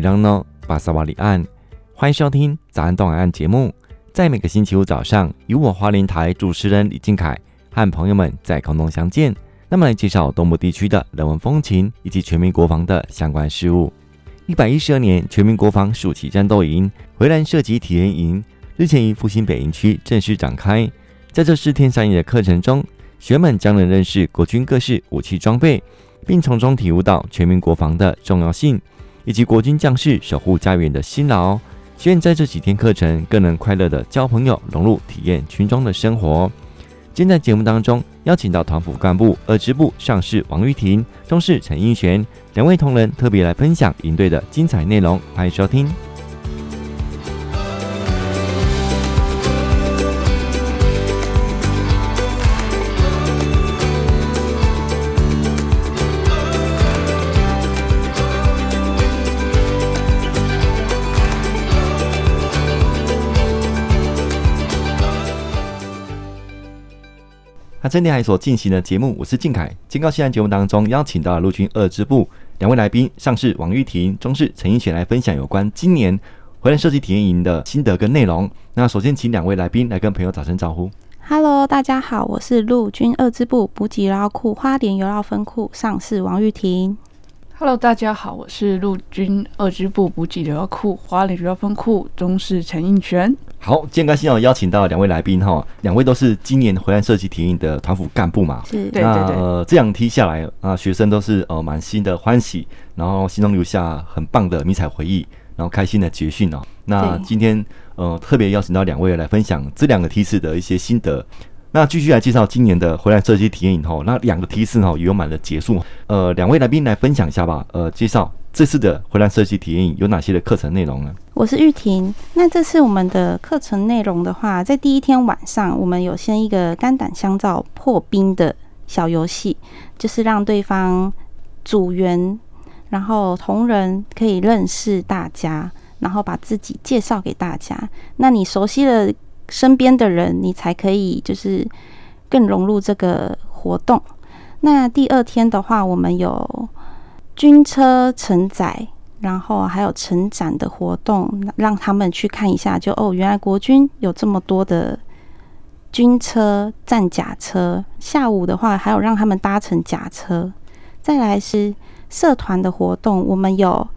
伊朗诺巴萨瓦里岸，欢迎收听早安东海岸节目。在每个星期五早上，与我花莲台主持人李俊凯和朋友们在空中相见，那么来介绍东部地区的人文风情以及全民国防的相关事务。一百一十二年全民国防暑期战斗营洄澜射击体验营日前于复兴北营区正式展开，在这四天三夜的课程中，学员们将能认识国军各式武器装备。并从中体悟到全民国防的重要性，以及国军将士守护家园的辛劳。希望在这几天课程更能快乐的交朋友，融入体验军中的生活。今天在节目当中邀请到团府干部二支部上士王玉婷、中士陈英璇两位同仁特别来分享营队的精彩内容，欢迎收听。那今天还所进行的节目，我是靖凯。今高西安节目当中邀请到了陆军二支部两位来宾，上士王玉婷、中士陈英璇来分享有关今年回来设计体验营的心得跟内容。那首先请两位来宾来跟朋友打声招呼。Hello，大家好，我是陆军二支部补给油库花莲油料分库上士王玉婷。Hello，大家好，我是陆军二支部补给油料库花莲油料分库中士陈英璇。好，今天高兴哦，邀请到两位来宾哈，两位都是今年回来设计体验的团辅干部嘛。是，那对对对。呃，这样听下来啊，学生都是呃满心的欢喜，然后心中留下很棒的迷彩回忆，然后开心的结训哦。那今天呃特别邀请到两位来分享这两个梯次的一些心得。那继续来介绍今年的回来设计体验营后，那两个梯次哈圆满的结束。呃，两位来宾来分享一下吧。呃，介绍。这次的回蓝设计体验有哪些的课程内容呢？我是玉婷。那这次我们的课程内容的话，在第一天晚上，我们有先一个肝胆相照破冰的小游戏，就是让对方组员，然后同仁可以认识大家，然后把自己介绍给大家。那你熟悉了身边的人，你才可以就是更融入这个活动。那第二天的话，我们有。军车承载，然后还有成展的活动，让他们去看一下就。就哦，原来国军有这么多的军车、战甲车。下午的话，还有让他们搭乘甲车。再来是社团的活动，我们有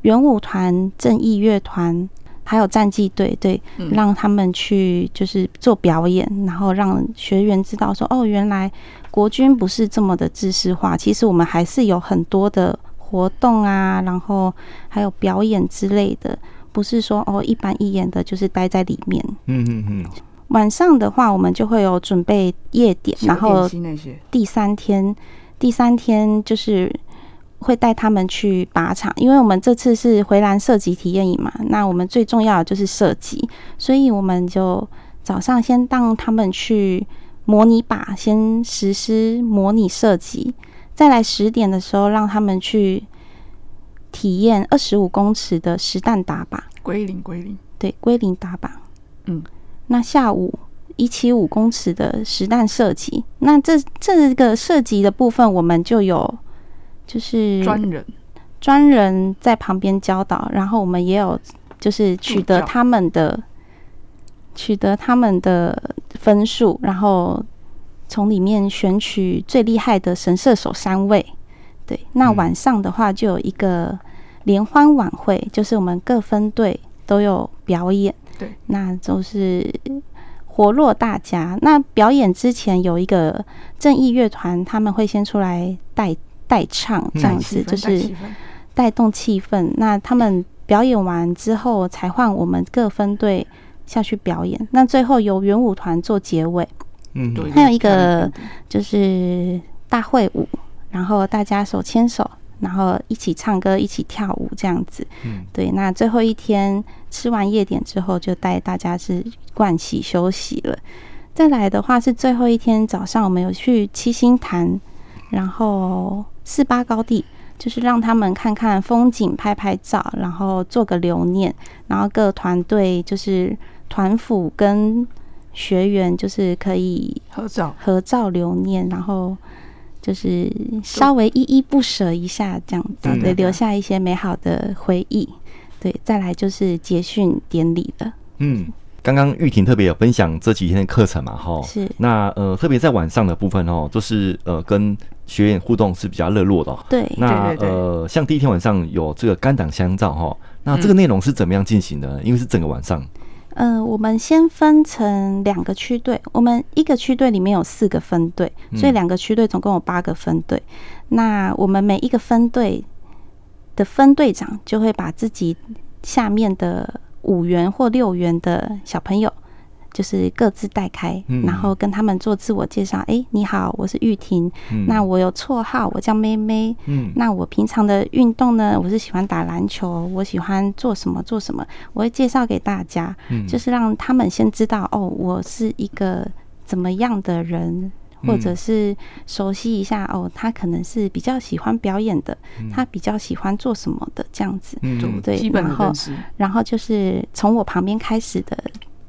元舞团、正义乐团，还有战绩队，对，让他们去就是做表演，然后让学员知道说哦，原来。国军不是这么的制式化，其实我们还是有很多的活动啊，然后还有表演之类的，不是说哦一板一眼的，就是待在里面。嗯嗯嗯。晚上的话，我们就会有准备夜点，然后第三天，第三天就是会带他们去靶场，因为我们这次是回蓝射击体验营嘛，那我们最重要的就是射击，所以我们就早上先让他们去。模拟靶先实施模拟射击，再来十点的时候让他们去体验二十五公尺的实弹打靶。归零归零，对，归零打靶。嗯，那下午一七五公尺的实弹射击，那这这个射击的部分我们就有就是专人专人在旁边教导，然后我们也有就是取得他们的。取得他们的分数，然后从里面选取最厉害的神射手三位。对，那晚上的话就有一个联欢晚会，就是我们各分队都有表演。对，那就是活络大家。那表演之前有一个正义乐团，他们会先出来带带唱，这样子就是带动气氛。那他们表演完之后，才换我们各分队。下去表演，那最后由圆舞团做结尾，嗯，对，还有一个就是大会舞，然后大家手牵手，然后一起唱歌，一起跳舞这样子，嗯，对。那最后一天吃完夜点之后，就带大家是盥洗休息了。再来的话是最后一天早上，我们有去七星潭，然后四八高地。就是让他们看看风景，拍拍照，然后做个留念。然后各团队就是团辅跟学员就是可以合照，合照留念。然后就是稍微依依不舍一下这样子，对，留下一些美好的回忆。对，再来就是结训典礼了。嗯，刚刚玉婷特别有分享这几天的课程嘛，哈，是。那呃，特别在晚上的部分哦，就是呃跟学员互动是比较热络的哦。对，那对对对呃，像第一天晚上有这个肝胆相照哈，那这个内容是怎么样进行的？因为是整个晚上。呃，我们先分成两个区队，我们一个区队里面有四个分队，所以两个区队总共有八个分队。那我们每一个分队的分队长就会把自己下面的五元或六元的小朋友。就是各自带开，然后跟他们做自我介绍。哎、欸，你好，我是玉婷。那我有绰号，我叫妹妹。那我平常的运动呢？我是喜欢打篮球。我喜欢做什么做什么？我会介绍给大家，就是让他们先知道哦，我是一个怎么样的人，或者是熟悉一下哦，他可能是比较喜欢表演的，他比较喜欢做什么的这样子，对不对？然后，然后就是从我旁边开始的。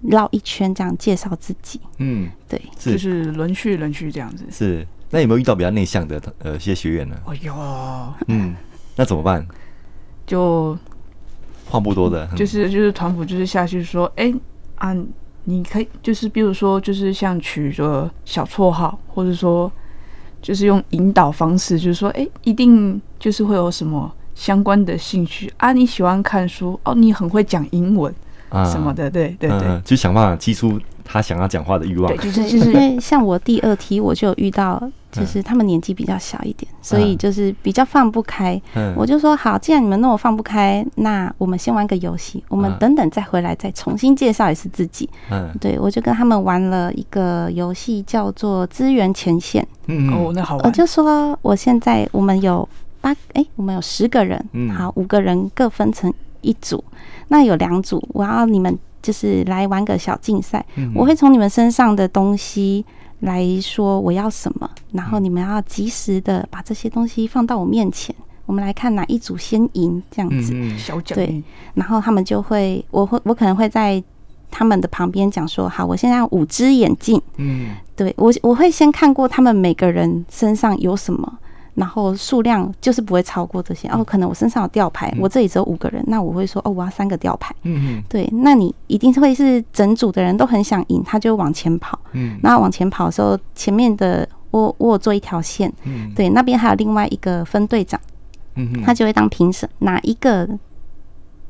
绕一圈这样介绍自己，嗯，对，是就是轮去轮去这样子。是，那有没有遇到比较内向的呃一些学员呢？哎呦，嗯，那怎么办？就话不多的，就是就是团辅就是下去说，哎、欸、啊，你可以就是比如说就是像取个小绰号，或者说就是用引导方式，就是说，哎、欸，一定就是会有什么相关的兴趣啊？你喜欢看书哦，你很会讲英文。什么的，对对对，嗯、就想办法激出他想要讲话的欲望。对，就是 就是因为像我第二梯，我就有遇到，就是他们年纪比较小一点，所以就是比较放不开。我就说好，既然你们那么放不开，那我们先玩个游戏，我们等等再回来再重新介绍一次自己。嗯，对，我就跟他们玩了一个游戏，叫做资源前线。嗯哦，那好玩。我就说我现在我们有八，哎、欸，我们有十个人，好，五个人各分成一组。那有两组，我要你们就是来玩个小竞赛。我会从你们身上的东西来说我要什么，然后你们要及时的把这些东西放到我面前。我们来看哪一组先赢，这样子。小奖。对，然后他们就会，我会，我可能会在他们的旁边讲说：好，我现在要五只眼镜。嗯，对我，我会先看过他们每个人身上有什么。然后数量就是不会超过这些哦，可能我身上有吊牌，我这里只有五个人，那我会说哦，我要三个吊牌。嗯嗯，对，那你一定会是整组的人都很想赢，他就往前跑。嗯，那往前跑的时候，前面的我我有做一条线。嗯，对，那边还有另外一个分队长。嗯，他就会当评审，哪一个？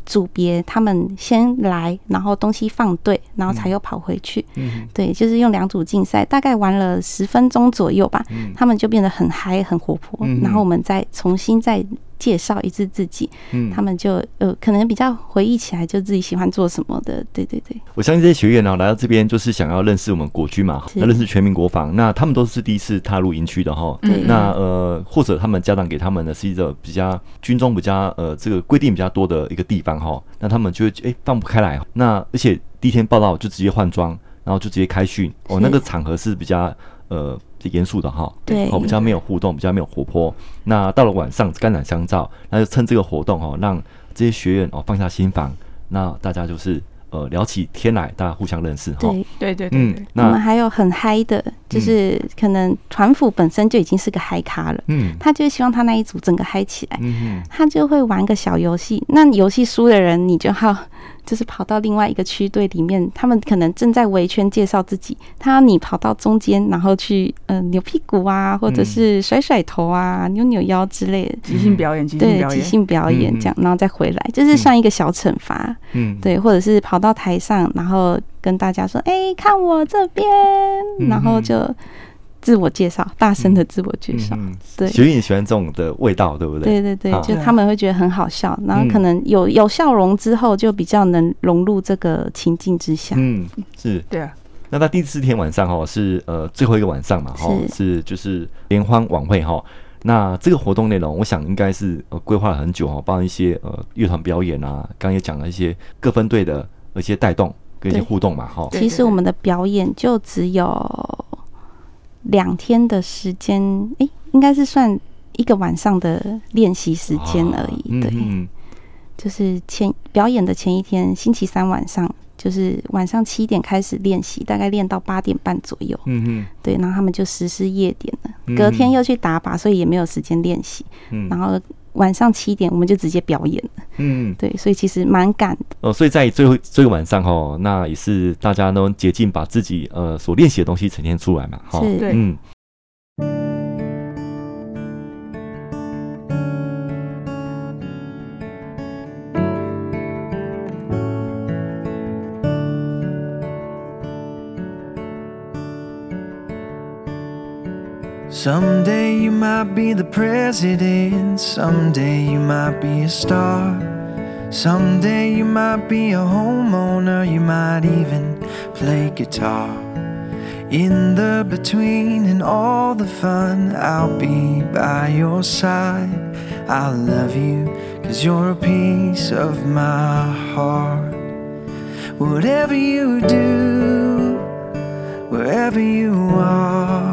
组别他们先来，然后东西放对，然后才又跑回去。嗯，对，就是用两组竞赛，大概玩了十分钟左右吧。嗯，他们就变得很嗨，很活泼。嗯，然后我们再重新再。介绍一次自己，嗯，他们就呃可能比较回忆起来，就自己喜欢做什么的，对对对。我相信这些学员呢，来到这边就是想要认识我们国军嘛，那认识全民国防。那他们都是第一次踏入营区的哈，对。那呃或者他们家长给他们的是一个比较军中比较呃这个规定比较多的一个地方哈，那他们就会哎、欸、放不开来。那而且第一天报道就直接换装，然后就直接开训哦，那个场合是比较呃。严肃的哈，对，哦，比较没有互动，比较没有活泼。那到了晚上，肝胆相照，那就趁这个活动哈，让这些学员哦放下心防，那大家就是呃聊起天来，大家互相认识哈。对对对对，嗯，那我们还有很嗨的，就是可能团辅本身就已经是个嗨咖了，嗯，他就希望他那一组整个嗨起来，嗯，他就会玩个小游戏。那游戏输的人，你就要。就是跑到另外一个区队里面，他们可能正在围圈介绍自己，他要你跑到中间，然后去嗯、呃、扭屁股啊，或者是甩甩头啊、嗯、扭扭腰之类的。即兴表演，即兴表演，对，即兴表演这样，然后再回来，就是算一个小惩罚，嗯，对，或者是跑到台上，然后跟大家说，哎、欸，看我这边，然后就。自我介绍，大声的自我介绍，嗯、对，学员喜欢这种的味道，对不对？对对对，就他们会觉得很好笑，然后可能有有笑容之后，就比较能融入这个情境之下。嗯，是，对啊。那到第四天晚上哈，是呃最后一个晚上嘛，哈，是就是联欢晚会哈。那这个活动内容，我想应该是呃规划了很久哈，包括一些呃乐团表演啊，刚刚也讲了一些各分队的一些带动跟一些互动嘛，哈。其实我们的表演就只有。两天的时间，哎、欸，应该是算一个晚上的练习时间而已。对，就是前表演的前一天，星期三晚上就是晚上七点开始练习，大概练到八点半左右。嗯嗯，对，然后他们就实施夜点了，隔天又去打靶，所以也没有时间练习。嗯，然后晚上七点我们就直接表演了。嗯，对，所以其实蛮赶的。哦，所以在最后这个晚上哈，那也是大家都竭尽把自己呃所练习的东西呈现出来嘛。哈，是，对，嗯。Someday you might be the president. Someday you might be a star. Someday you might be a homeowner. You might even play guitar. In the between and all the fun, I'll be by your side. I'll love you, cause you're a piece of my heart. Whatever you do, wherever you are.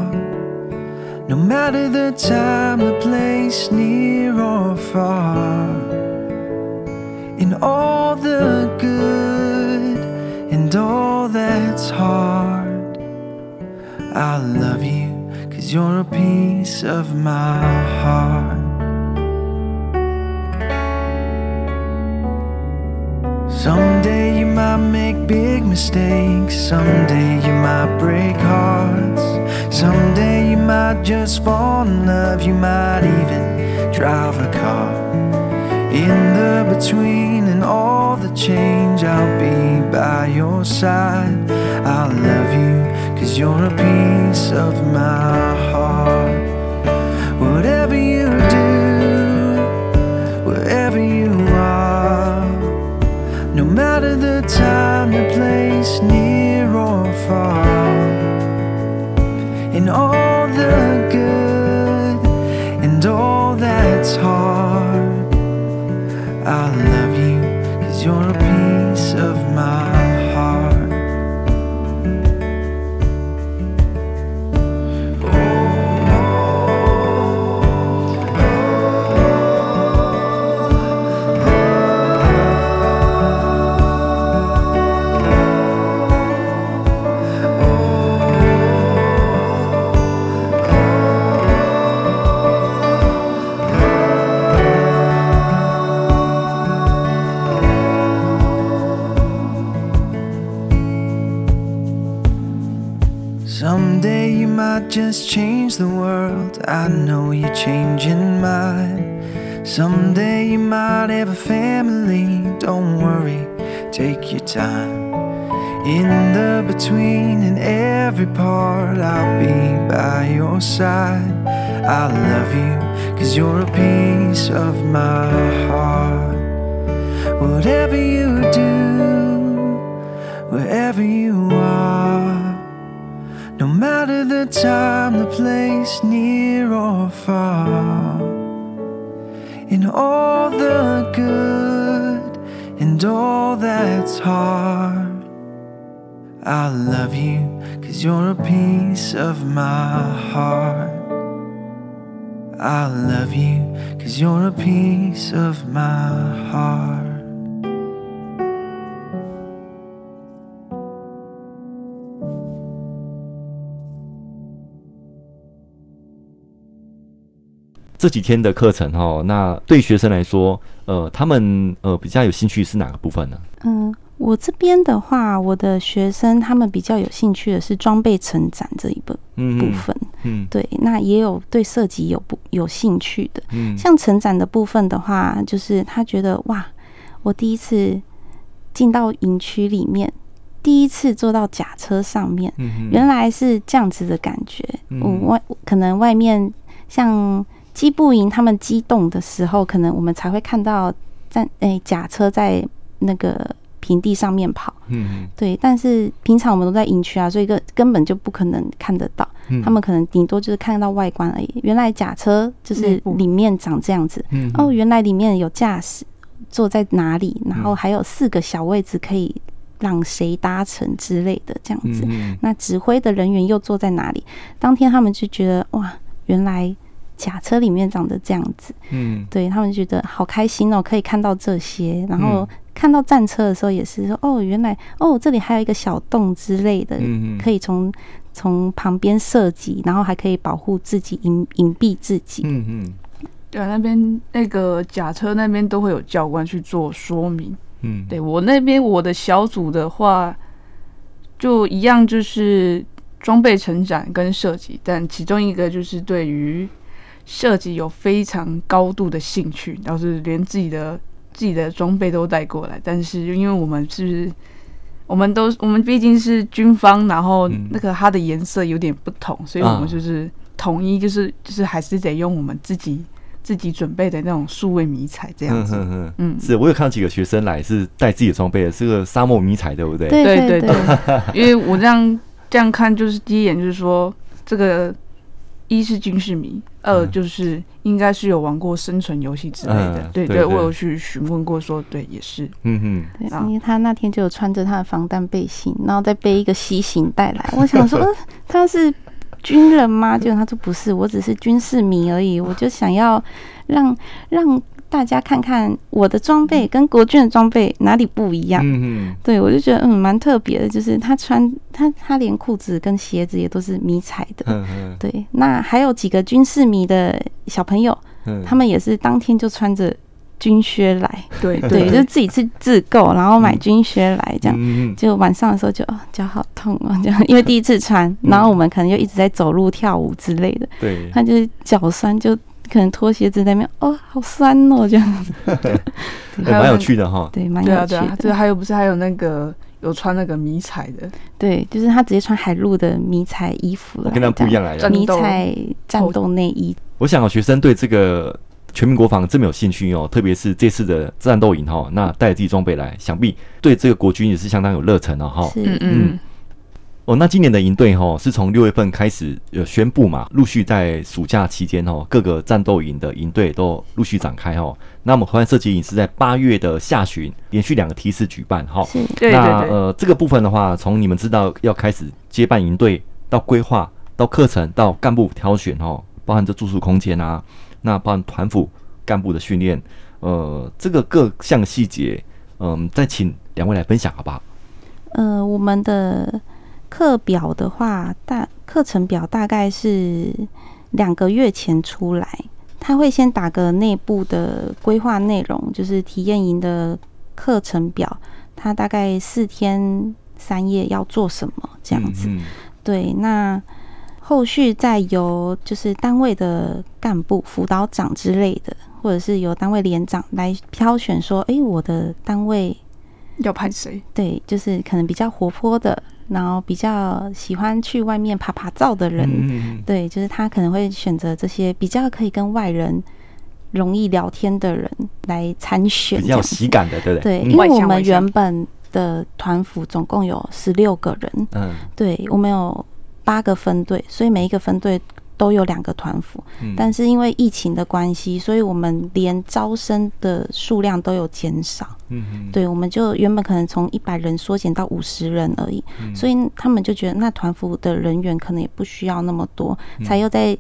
No matter the time, the place, near or far, in all the good and all that's hard, I love you, cause you're a piece of my heart. Someday you might make big mistakes, someday you might break hearts. Someday you might just fall in love, you might even drive a car. In the between and all the change, I'll be by your side. I'll love you, cause you're a piece of my heart. No matter the time, the place, near or far. In all just change the world. I know you're changing mine. Someday you might have a family. Don't worry, take your time. In the between and every part, I'll be by your side. I love you, cause you're a piece of my heart. Whatever you do, wherever you are. No matter the time, the place, near or far, in all the good and all that's hard, I love you, cause you're a piece of my heart. I love you, cause you're a piece of my heart. 这几天的课程哈，那对学生来说，呃，他们呃比较有兴趣是哪个部分呢？嗯，我这边的话，我的学生他们比较有兴趣的是装备成长这一部部分。嗯，对，那也有对设计有不有兴趣的。嗯，像成长的部分的话，就是他觉得哇，我第一次进到营区里面，第一次坐到甲车上面，嗯，原来是这样子的感觉。嗯，外可能外面像。机步营他们机动的时候，可能我们才会看到在诶甲车在那个平地上面跑。嗯，对。但是平常我们都在营区啊，所以根根本就不可能看得到。嗯，他们可能顶多就是看到外观而已。原来甲车就是里面长这样子。嗯，哦，原来里面有驾驶坐在哪里，然后还有四个小位置可以让谁搭乘之类的这样子。那指挥的人员又坐在哪里？当天他们就觉得哇，原来。甲车里面长得这样子，嗯，对他们觉得好开心哦，可以看到这些，然后嗯。看到战车的时候也是说，哦，原来哦这里还有一个小洞之类的，嗯嗯。可以从从旁边射击，然后还可以保护自己隐隐蔽自己，嗯嗯。对啊，那边那个甲车那边都会有教官去做说明。嗯，对我那边我的小组的话，就一样就是装备成长跟射击，但其中一个就是对于射击有非常高度的兴趣，然后是连自己的自己的装备都带过来。但是因为我们是，我们都我们毕竟是军方，然后那个它的颜色有点不同，所以我们就是统一，就是就是还是得用我们自己。自己准备的那种数位迷彩这样子，嗯，嗯，嗯是我有看到几个学生来是带自己的装备的，是个沙漠迷彩，对不？对对对对，因为我这样这样看，就是第一眼就是说，这个一是军事迷，二就是应该是有玩过生存游戏之类的，嗯、对，对对，我有去询问过，说对，也是，嗯哼，对，因为他那天就有穿着他的防弹背心，然后再背一个西行带来，我想说，呃，他是。军人吗？结果他说不是，我只是军事迷而已。我就想要让让大家看看我的装备跟国军的装备哪里不一样。嗯对，我就觉得嗯蛮特别的，就是他穿他他连裤子跟鞋子也都是迷彩的。嗯嗯。对，那还有几个军事迷的小朋友，他们也是当天就穿着。军靴来，对对，就自己去自购，然后买军靴来，这样，嗯、就晚上的时候就哦脚好痛啊，这样，因为第一次穿，然后我们可能就一直在走路跳舞之类的，对，他就是脚酸，就可能脱鞋子在那边，哦，好酸哦，这样子，还蛮有趣的哈，对，蛮有趣的，对还有不是还有那个有穿那个迷彩的，对，就是他直接穿海陆的迷彩衣服了，跟他不一样来的迷彩战斗内衣。我想学生对这个。全民国防这么有兴趣哦，特别是这次的战斗营哈，那带着自己装备来，想必对这个国军也是相当有热忱的哈。是嗯嗯。哦，那今年的营队哈是从六月份开始有宣布嘛，陆续在暑假期间哦，各个战斗营的营队都陆续展开哦。那么环射击营是在八月的下旬，连续两个梯次举办哈。是。对对对。那呃，这个部分的话，从你们知道要开始接办营队，到规划，到课程，到干部挑选哦，包含这住宿空间啊。那包含团辅干部的训练，呃，这个各项细节，嗯、呃，再请两位来分享好不好？呃，我们的课表的话，大课程表大概是两个月前出来，他会先打个内部的规划内容，就是体验营的课程表，他大概四天三夜要做什么这样子。嗯嗯对，那。后续再由就是单位的干部、辅导长之类的，或者是由单位连长来挑选，说：“哎，我的单位要派谁？”对，就是可能比较活泼的，然后比较喜欢去外面爬爬照的人。嗯、对，就是他可能会选择这些比较可以跟外人容易聊天的人来参选，比较喜感的，对不对？对，因为我们原本的团服总共有十六个人。嗯，对，我们有。八个分队，所以每一个分队都有两个团辅。嗯，但是因为疫情的关系，所以我们连招生的数量都有减少。嗯嗯，对，我们就原本可能从一百人缩减到五十人而已。嗯，所以他们就觉得那团辅的人员可能也不需要那么多，嗯，才又在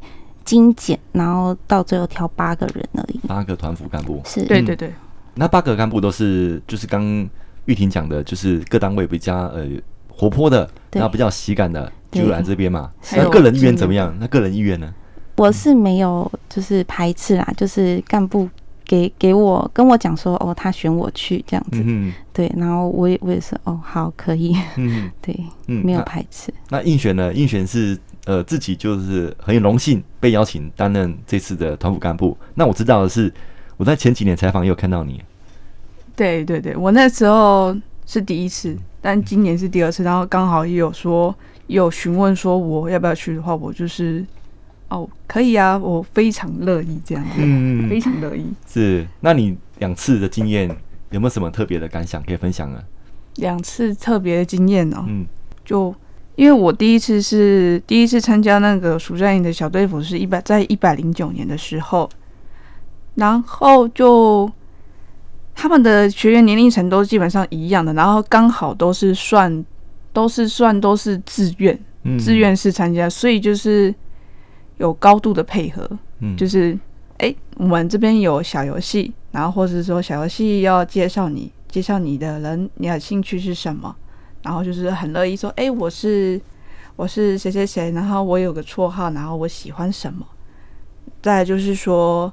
精简，然后到最后挑八个人而已。八个团辅干部是，对对对。那八个干部都是就是刚玉婷讲的，就是各单位比较呃活泼的，然后比较喜感的。就来这边嘛，那个人意愿怎么样？那个人意愿呢？我是没有，就是排斥啦，就是干部给给我跟我讲说，哦，他选我去这样子，嗯，对，然后我也我也是，哦，好，可以，嗯，对，嗯，没有排斥。那，那应选呢？应选是呃自己就是很有荣幸被邀请担任这次的团辅干部。那我知道的是，我在前几年采访也有看到你。对对对，我那时候是第一次，但今年是第二次，然后刚好也有说。有询问说我要不要去的话，我就是哦，可以啊，我非常乐意这样子，嗯，非常乐意。是，那你两次的经验有没有什么特别的感想可以分享呢？两次特别的经验哦，嗯，就因为我第一次是第一次参加那个暑假营的小队服是一百在一百零九年的时候，然后就他们的学员年龄层都基本上一样的，然后刚好都是算。都是算都是自愿，自愿式参加，所以就是有高度的配合。嗯，就是哎、欸，我们这边有小游戏，然后或者是说小游戏要介绍你，介绍你的人，你的兴趣是什么，然后就是很乐意说，哎、欸，我是我是谁谁谁，然后我有个绰号，然后我喜欢什么。再来就是说，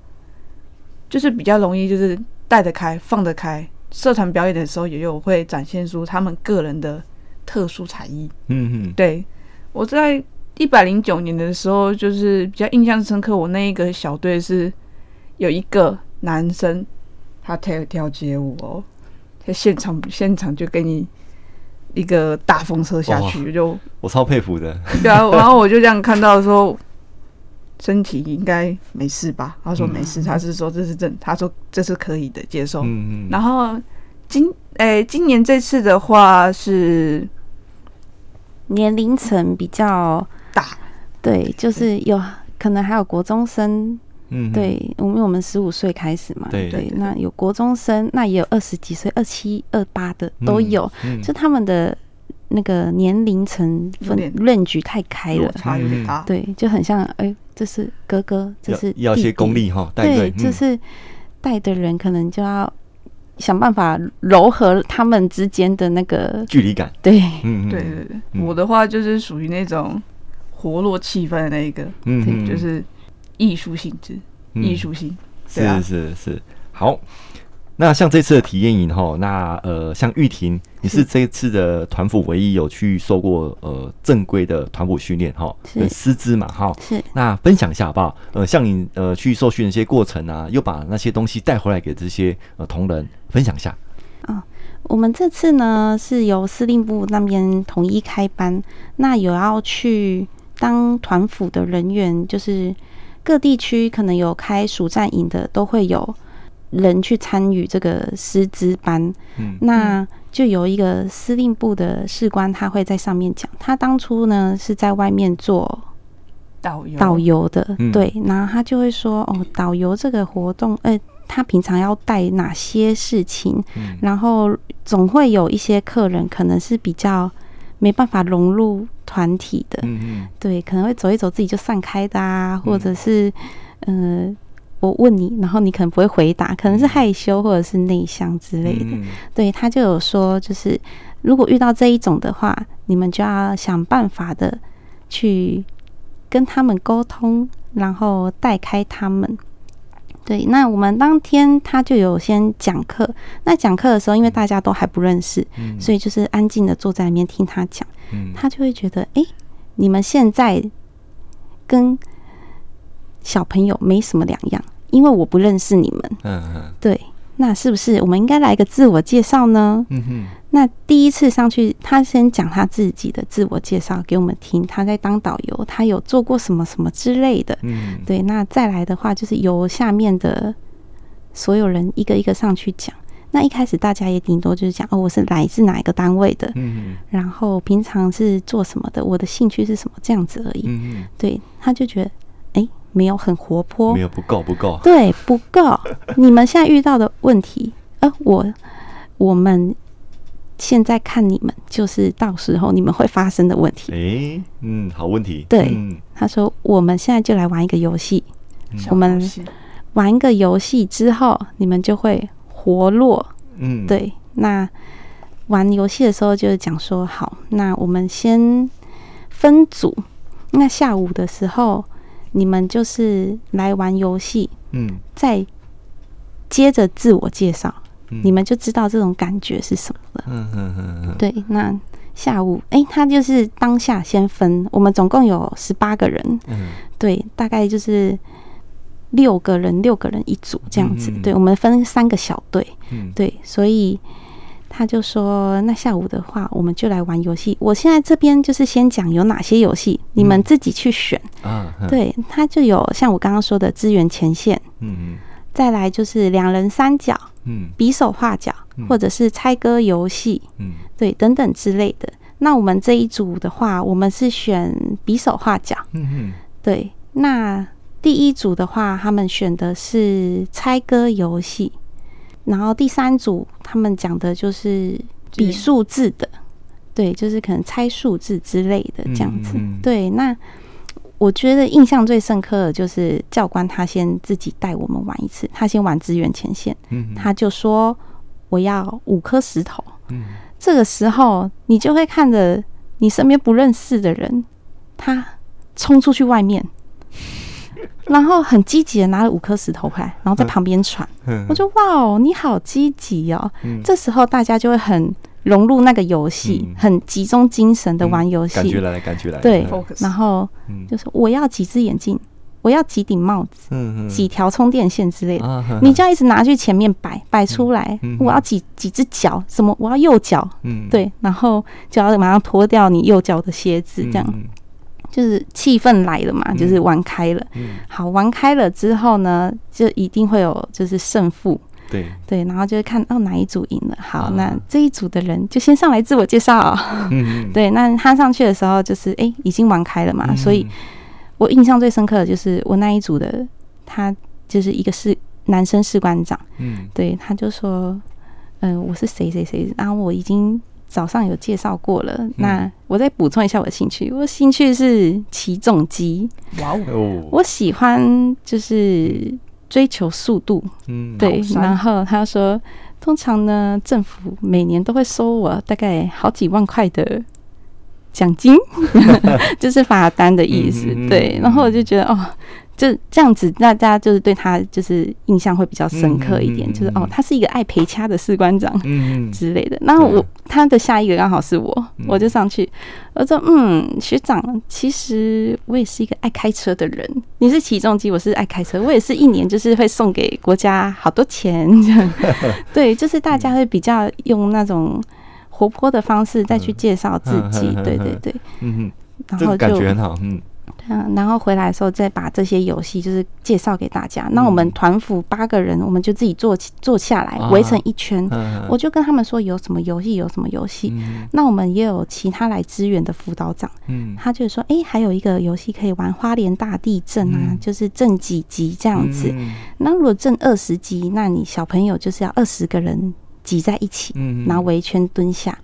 就是比较容易，就是带得开、放得开。社团表演的时候，也有会展现出他们个人的特殊才艺。嗯嗯，对，我在一百零九年的时候，就是比较印象深刻。我那一个小队是有一个男生，他跳跳街舞哦，在现场现场就给你一个大风车下去，就我超佩服的。对啊，然后我就这样看到说。身体应该没事吧？他说没事，嗯、他是说这是正，他说这是可以的接受。嗯嗯。然后今诶、欸，今年这次的话是年龄层比较大，对，就是有可能还有国中生。嗯，对，因为我们十五岁开始嘛，对，对，那有国中生，那也有二十几岁、二七、二八的都有，嗯。嗯、就他们的。那个年龄层分论局太开了，差有点大。对，就很像，哎、欸，这是哥哥，这是弟弟要一些功力哈，对，嗯、就是带的人可能就要想办法柔和他们之间的那个距离感。对，嗯，对对对，嗯、我的话就是属于那种活络气氛的那一个，嗯，对，就是艺术性质，艺术、嗯、性，是是是，好。那像这次的体验营哈，那呃，像玉婷，你是这一次的团辅唯一有去受过呃正规的团辅训练哈，跟师资嘛哈。是。那分享一下好不好？呃，像你呃去受训的一些过程啊，又把那些东西带回来给这些呃同仁分享一下。啊、哦，我们这次呢是由司令部那边统一开班，那有要去当团辅的人员，就是各地区可能有开暑战营的，都会有。人去参与这个师资班，嗯，那就有一个司令部的士官，他会在上面讲。他当初呢是在外面做导游导游的，嗯、对，然后他就会说：“哦，导游这个活动，呃，他平常要带哪些事情？嗯、然后总会有一些客人可能是比较没办法融入团体的，嗯嗯，对，可能会走一走自己就散开的啊，或者是嗯。呃”我问你，然后你可能不会回答，可能是害羞或者是内向之类的。嗯、对，他就有说，就是如果遇到这一种的话，你们就要想办法的去跟他们沟通，然后带开他们。对，那我们当天他就有先讲课。那讲课的时候，因为大家都还不认识，嗯、所以就是安静的坐在里面听他讲。嗯、他就会觉得，哎，你们现在跟。小朋友没什么两样，因为我不认识你们。嗯嗯，对，那是不是我们应该来个自我介绍呢？嗯哼。那第一次上去，他先讲他自己的自我介绍给我们听，他在当导游，他有做过什么什么之类的。嗯。对，那再来的话，就是由下面的所有人一个一个上去讲。那一开始大家也顶多就是讲哦，我是来自哪一个单位的，嗯哼。然后平常是做什么的，我的兴趣是什么，这样子而已。嗯哼。对，他就觉得。没有很活泼，没有不够不够，对不够。你们现在遇到的问题，呃，我我们现在看你们，就是到时候你们会发生的问题。诶，嗯，好问题。对，嗯、他说我们现在就来玩一个游戏，嗯、我们玩一个游戏之后，你们就会活络。嗯，对。那玩游戏的时候就是讲说，好，那我们先分组。那下午的时候。你们就是来玩游戏，嗯，再接着自我介绍，嗯、你们就知道这种感觉是什么了。嗯嗯嗯嗯，对。那下午，哎、欸，他就是当下先分，我们总共有十八个人，嗯，对，大概就是六个人，六个人一组这样子。嗯嗯、对，我们分三个小队，嗯，对，所以。他就说：“那下午的话，我们就来玩游戏。我现在这边就是先讲有哪些游戏，你们自己去选。啊，对，他就有像我刚刚说的支援前线，嗯，再来就是两人三角，嗯，比手画脚，或者是猜歌游戏，嗯，对，等等之类的。那我们这一组的话，我们是选比手画脚，嗯嗯，对。那第一组的话，他们选的是猜歌游戏。”然后第三组他们讲的就是比数字的，对，就是可能猜数字之类的这样子。对，那我觉得印象最深刻的就是教官他先自己带我们玩一次，他先玩资源前线，嗯他就说我要五颗石头。嗯这个时候，你就会看着你身边不认识的人，他冲出去外面，然后很积极的拿了五颗石头回来，然后在旁边传。嗯。我就哇哦，你好积极哦！嗯。这时候大家就会很融入那个游戏，嗯。很集中精神的玩游戏。感觉来了，感觉来了，对然后嗯。就是我要几只眼镜，我要几顶帽子，嗯几条充电线之类的。啊你就要一直拿去前面摆摆出来嗯，我要几几只脚，什么我要右脚，嗯。对，然后就要马上脱掉你右脚的鞋子，这样。嗯就是气氛来了嘛，嗯就是玩开了。嗯好，玩开了之后呢，就一定会有就是胜负，对，对，然后就会看哦哪一组赢了。好啊，那这一组的人就先上来自我介绍。嗯对，那他上去的时候就是哎已经玩开了嘛，所以我印象最深刻的就是我那一组的他就是一个士男生士官长。嗯对，他就说，嗯、我是谁谁谁，然后我已经早上有介绍过了。嗯那我再补充一下我的兴趣，我的兴趣是起重机，哇哦，哦，我喜欢就是追求速度，嗯对然后他说，通常呢，政府每年都会收我大概好几万块的奖金，就是罚单的意思嗯嗯嗯。对，然后我就觉得哦。就这样子，大家就是对他就是印象会比较深刻一点，嗯嗯嗯就是哦，他是一个爱陪掐的士官长嗯之类的。然后我他的下一个刚好是我，嗯。我就上去，我说嗯，学长，其实我也是一个爱开车的人。你是起重机，我是爱开车，我也是一年就是会送给国家好多钱这样。对，就是大家会比较用那种活泼的方式再去介绍自己，嗯对对对，嗯这个然后就感觉很好，嗯嗯，然后回来的时候再把这些游戏就是介绍给大家。那我们团辅八个人，我们就自己坐坐下来啊围成一圈，嗯。我就跟他们说有什么游戏有什么游戏。嗯。那我们也有其他来支援的辅导长，嗯。他就说，哎，还有一个游戏可以玩花莲大地震啊，嗯。就是震几级这样子。嗯。那如果震二十级，那你小朋友就是要二十个人挤在一起，嗯。然后围圈蹲下，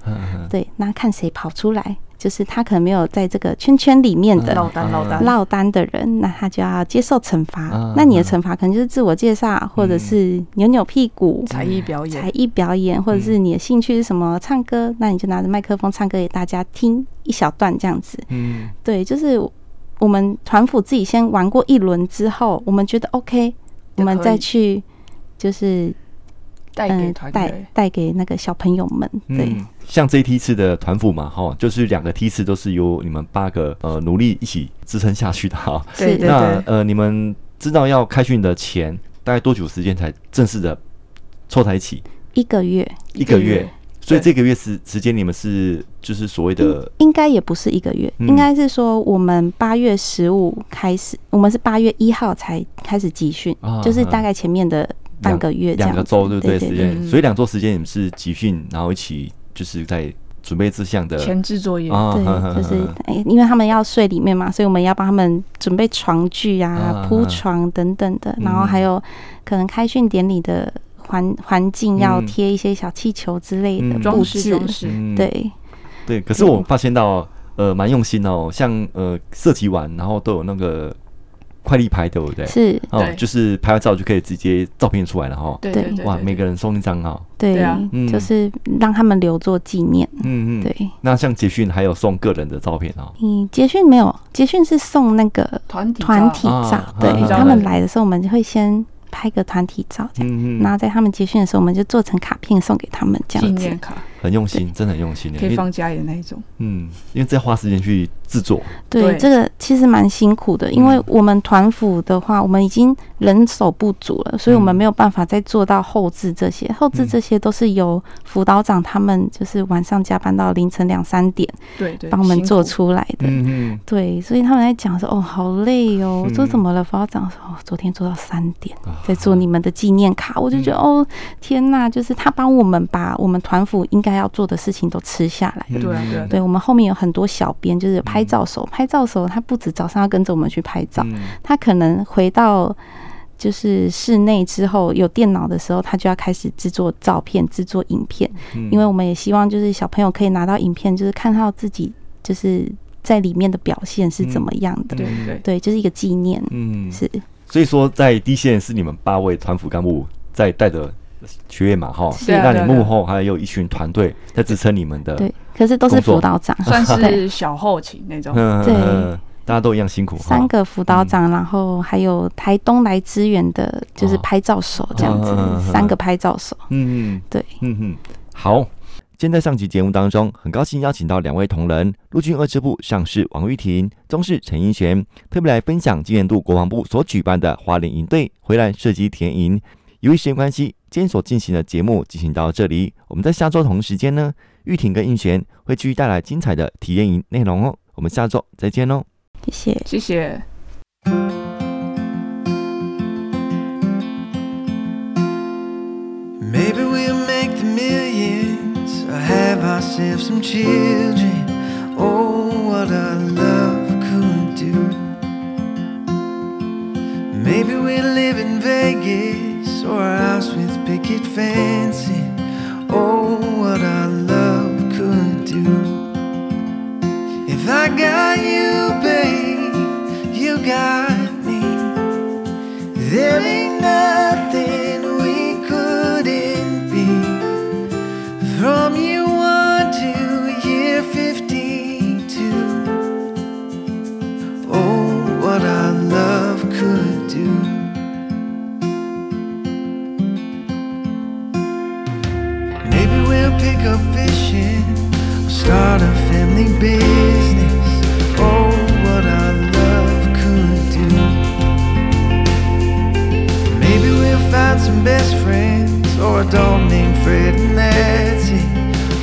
对，那看谁跑出来，就是他可能没有在这个圈圈里面的。落单落单。落单的人，那他就要接受惩罚。啊那你的惩罚可能就是自我介绍，或者是扭扭屁股、才艺表演，才艺表演，或者是你的兴趣是什么，唱歌，那你就拿着麦克风唱歌给大家听一小段这样子。嗯。对，就是我们团辅自己先玩过一轮之后，我们觉得 OK，我们再去就是带给嗯带团队。带给那个小朋友们。对，嗯，像这一梯次的团辅嘛，哈，就是两个梯次都是由你们八个呃努力一起支撑下去的哈。对对 对，那呃，你们知道要开训的前大概多久时间才正式的凑在一起？一个月一个月。所以这个月时时间，你们是就是所谓的应该也不是一个月，嗯应该是说我们八月十五开始，我们是八月一号才开始集训，啊就是大概前面的半个月两个周，对不对？对时间，嗯。所以两周时间你们是集训，然后一起就是在准备这项的前置作业，啊对，就是哎，因为他们要睡里面嘛，所以我们要帮他们准备床具啊啊、铺床等等的，嗯。然后还有可能开训典礼的环环境要嗯贴一些小气球之类的装饰对，对，可是我发现到，呃，蛮用心哦。像呃，射击完，然后都有那个快递拍，对不对？是，哦，就是拍完照就可以直接照片出来了哈。对哇，每个人送一张哈。对对啊，嗯就是让他们留作纪念，嗯嗯。对。那像捷训还有送个人的照片哦。嗯，捷训没有，捷训是送那个团体照团体照啊，对啊他们来的时候，我们就会先拍个团体照，这样，嗯然后在他们捷训的时候，我们就做成卡片送给他们，这纪样子念。卡，很用心，真的很用心可以放家里的那一种。嗯，因为在花时间去制作。对，这个其实蛮辛苦的，因为嗯我们团辅的话，我们已经人手不足了，所以我们嗯没有办法再做到后置这些。后置这些都是由辅导长他们就是晚上加班到凌晨两三点对对，帮我们做出来的。嗯嗯。对，所以他们在讲说，哦，好累哦。我说嗯怎么了？辅导长说，哦，昨天做到三点，啊在做你们的纪念卡。我就觉得，嗯哦，天呐，就是他帮我们把我们团辅应该要做的事情都吃下来了。对对我们后面有很多小编，就是拍照手，拍照手他不止早上要跟着我们去拍照，嗯他可能回到就是室内之后有电脑的时候，他就要开始制作照片、制作影片，嗯因为我们也希望就是小朋友可以拿到影片，就是看到自己就是在里面的表现是怎么样的。对对对，就是一个纪念。嗯，是。所以说，在第一线是你们八位团辅干部在带着学员嘛，哈。那你幕后还有一群团队在支撑你们的。对，可是都是辅导长，算是小后勤那种。对。大家都一样辛苦。三个辅导长，然后还有台东来支援的，就是拍照手这样子，三个拍照手。嗯嗯，对，嗯嗯，好。今天在上集节目当中，很高兴邀请到两位同仁，陆军二支部上士王玉婷、中士陈英璇，特别来分享今年度国防部所举办的花莲营队回来射击体验营。由于时间关系，今天所进行的节目进行到这里，我们在下周同时间呢，玉婷跟英璇会继续带来精彩的体验营内容哦。我们下周再见喽，谢谢，谢谢。maybewellmake the millions have ourselves some children. Oh, what our love could do. Maybe we'll live in Vegas or a house with picket fencing. Oh, what our love could do. If I got you, babe, you got me. There pick up fishing start a family business. Oh, what our love could do. Maybe we'll find some best friends or a dog named Fred and Nancy.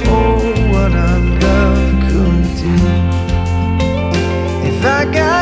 Oh, what our love could do. If I got